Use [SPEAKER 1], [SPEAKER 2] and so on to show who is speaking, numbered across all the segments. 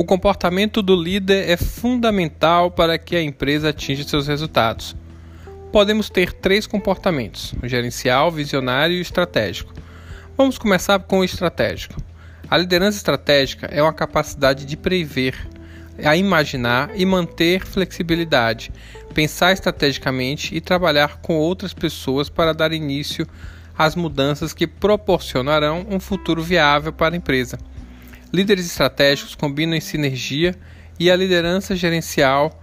[SPEAKER 1] O comportamento do líder é fundamental para que a empresa atinja seus resultados. Podemos ter três comportamentos: gerencial, visionário e estratégico. Vamos começar com o estratégico. A liderança estratégica é uma capacidade de prever, a imaginar e manter flexibilidade, pensar estrategicamente e trabalhar com outras pessoas para dar início às mudanças que proporcionarão um futuro viável para a empresa. Líderes estratégicos combinam em sinergia e a liderança gerencial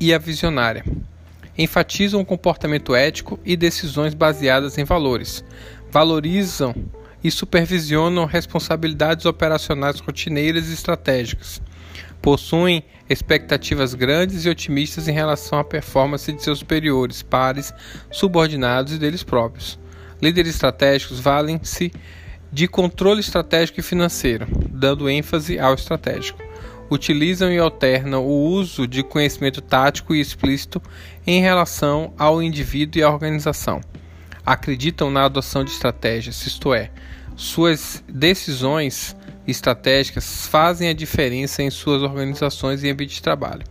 [SPEAKER 1] e a visionária. Enfatizam o comportamento ético e decisões baseadas em valores. Valorizam e supervisionam responsabilidades operacionais rotineiras e estratégicas. Possuem expectativas grandes e otimistas em relação à performance de seus superiores, pares, subordinados e deles próprios. Líderes estratégicos valem-se de controle estratégico e financeiro, dando ênfase ao estratégico. Utilizam e alternam o uso de conhecimento tático e explícito em relação ao indivíduo e à organização. Acreditam na adoção de estratégias, isto é, suas decisões estratégicas fazem a diferença em suas organizações e ambiente de trabalho.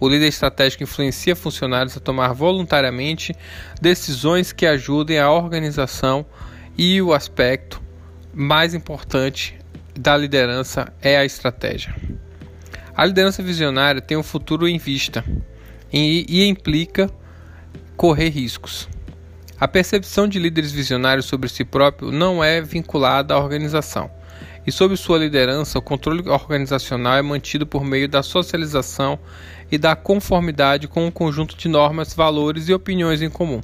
[SPEAKER 1] O líder estratégico influencia funcionários a tomar voluntariamente decisões que ajudem a organização e o aspecto mais importante da liderança é a estratégia. A liderança visionária tem um futuro em vista e, e implica correr riscos. A percepção de líderes visionários sobre si próprio não é vinculada à organização. E sob sua liderança, o controle organizacional é mantido por meio da socialização e da conformidade com um conjunto de normas, valores e opiniões em comum.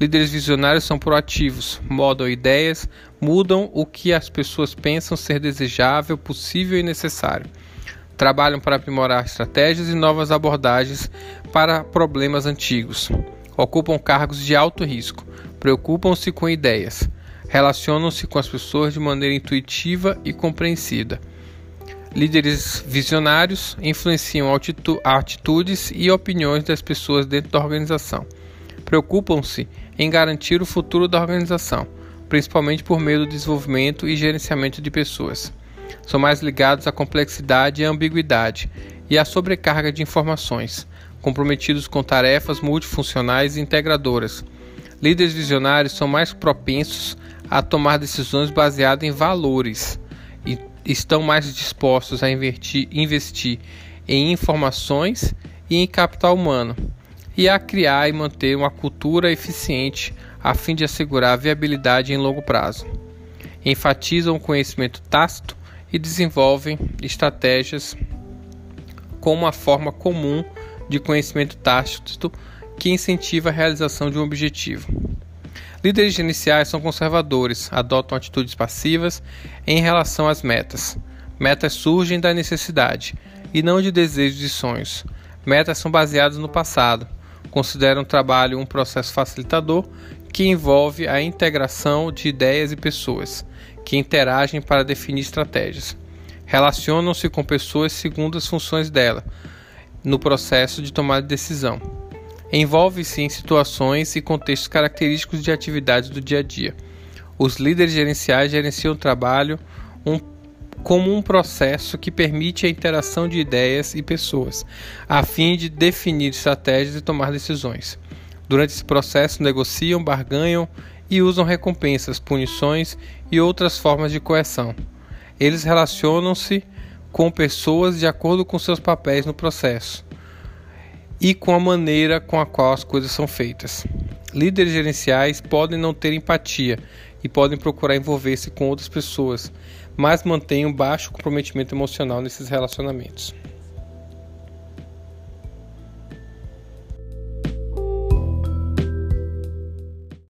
[SPEAKER 1] Líderes visionários são proativos, modam ideias, mudam o que as pessoas pensam ser desejável, possível e necessário. Trabalham para aprimorar estratégias e novas abordagens para problemas antigos. Ocupam cargos de alto risco, preocupam-se com ideias, relacionam-se com as pessoas de maneira intuitiva e compreensida. Líderes visionários influenciam atitudes e opiniões das pessoas dentro da organização. Preocupam-se em garantir o futuro da organização, principalmente por meio do desenvolvimento e gerenciamento de pessoas. São mais ligados à complexidade e à ambiguidade e à sobrecarga de informações, comprometidos com tarefas multifuncionais e integradoras. Líderes visionários são mais propensos a tomar decisões baseadas em valores e estão mais dispostos a investir, investir em informações e em capital humano e a criar e manter uma cultura eficiente a fim de assegurar a viabilidade em longo prazo. Enfatizam o conhecimento tácito e desenvolvem estratégias com uma forma comum de conhecimento tácito que incentiva a realização de um objetivo. Líderes iniciais são conservadores, adotam atitudes passivas em relação às metas. Metas surgem da necessidade e não de desejos e sonhos. Metas são baseadas no passado, considera o trabalho um processo facilitador que envolve a integração de ideias e pessoas que interagem para definir estratégias. Relacionam-se com pessoas segundo as funções dela no processo de tomada de decisão. Envolve-se em situações e contextos característicos de atividades do dia a dia. Os líderes gerenciais gerenciam o trabalho um como um processo que permite a interação de ideias e pessoas, a fim de definir estratégias e tomar decisões. Durante esse processo, negociam, barganham e usam recompensas, punições e outras formas de coerção. Eles relacionam-se com pessoas de acordo com seus papéis no processo e com a maneira com a qual as coisas são feitas. Líderes gerenciais podem não ter empatia e podem procurar envolver-se com outras pessoas, mas mantêm um baixo comprometimento emocional nesses relacionamentos.